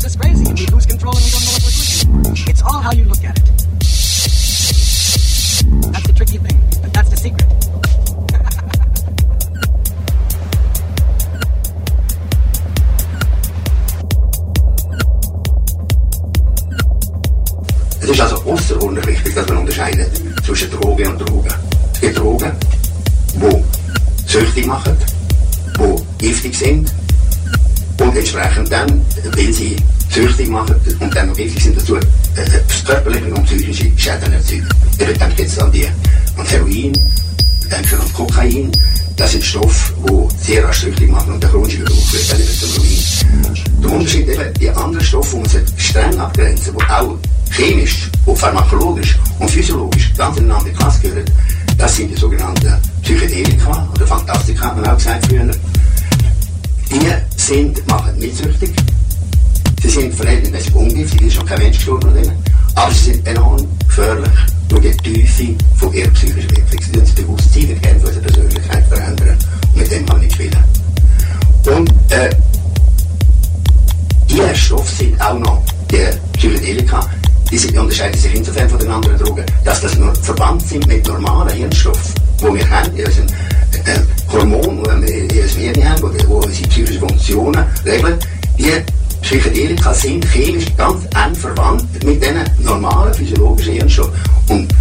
drives us crazy, and we lose control and we don't know what we're doing. It's all how you look at it. That's the tricky thing, but that's the secret. Es ist also außerordentlich wichtig, dass man unterscheidet zwischen Drogen und Drogen. Es gibt Drogen, die süchtig machen, die giftig sind und entsprechend dann, weil sie süchtig machen und dann noch giftig sind, dazu äh, körperliche und psychische Schäden erzeugen. Eben denkt jetzt an die an Heroin, denkt an Kokain, das sind Stoffe, die sehr rasch süchtig machen und der chronische Gebrauch führt dann eben zum Ruin. Der Unterschied eben, die anderen Stoffe, die man streng abgrenzen, die auch chemisch, und pharmakologisch und physiologisch ganz in eine andere Klasse gehören, das sind die sogenannten Psychedelika oder Fantastika, hat man auch gesagt früher. Die sind, machen nicht süchtig, sie sind verhältnismäßig ungiftig, ist schon kein Mensch gestorben an denen, aber sie sind enorm gefährlich durch die Tiefe von ihrer psychischen Wirkung. Sie tun das Bewusstsein der Kern unserer Persönlichkeit verändern und mit dem kann nicht spielen. Und äh, die Stoffe sind auch noch, die Psychedelika, die sind, unterscheiden sich insofern von den anderen Drogen, dass das nur verwandt sind mit normalen Hirnstoffen, die wir haben, in unserem äh, Hormon, die wir in unserem Hirn haben, die unsere psychischen Funktionen regeln. Die Psychedelika sind chemisch ganz eng verwandt mit diesen normalen physiologischen Hirnstoffen. Und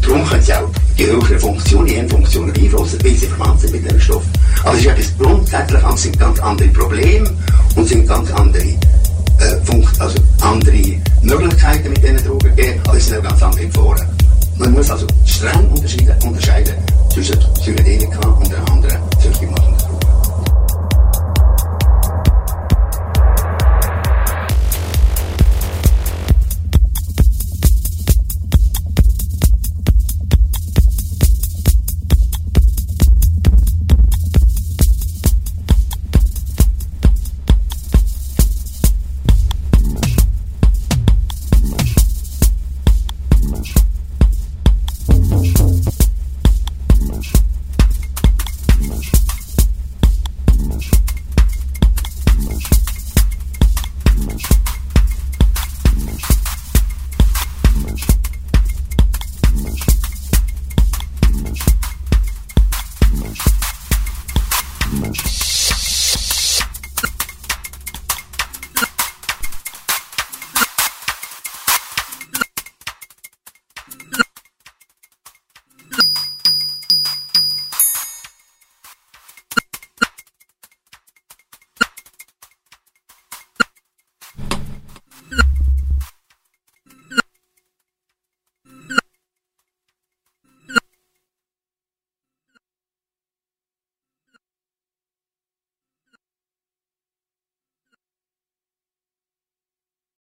darum können sie auch die höhere Funktion, die Hirnfunktionen beeinflussen, weil sie verwandt sind mit diesen Stoffen. Aber es ist etwas grundsätzlich anderes, sind ganz andere Probleme und sind ganz andere äh, Funkt, also andere Möglichkeiten mit diesen Drogen geben, aber es sind auch ganz andere Gefahren. Man muss also streng unterscheiden, unterscheiden zwischen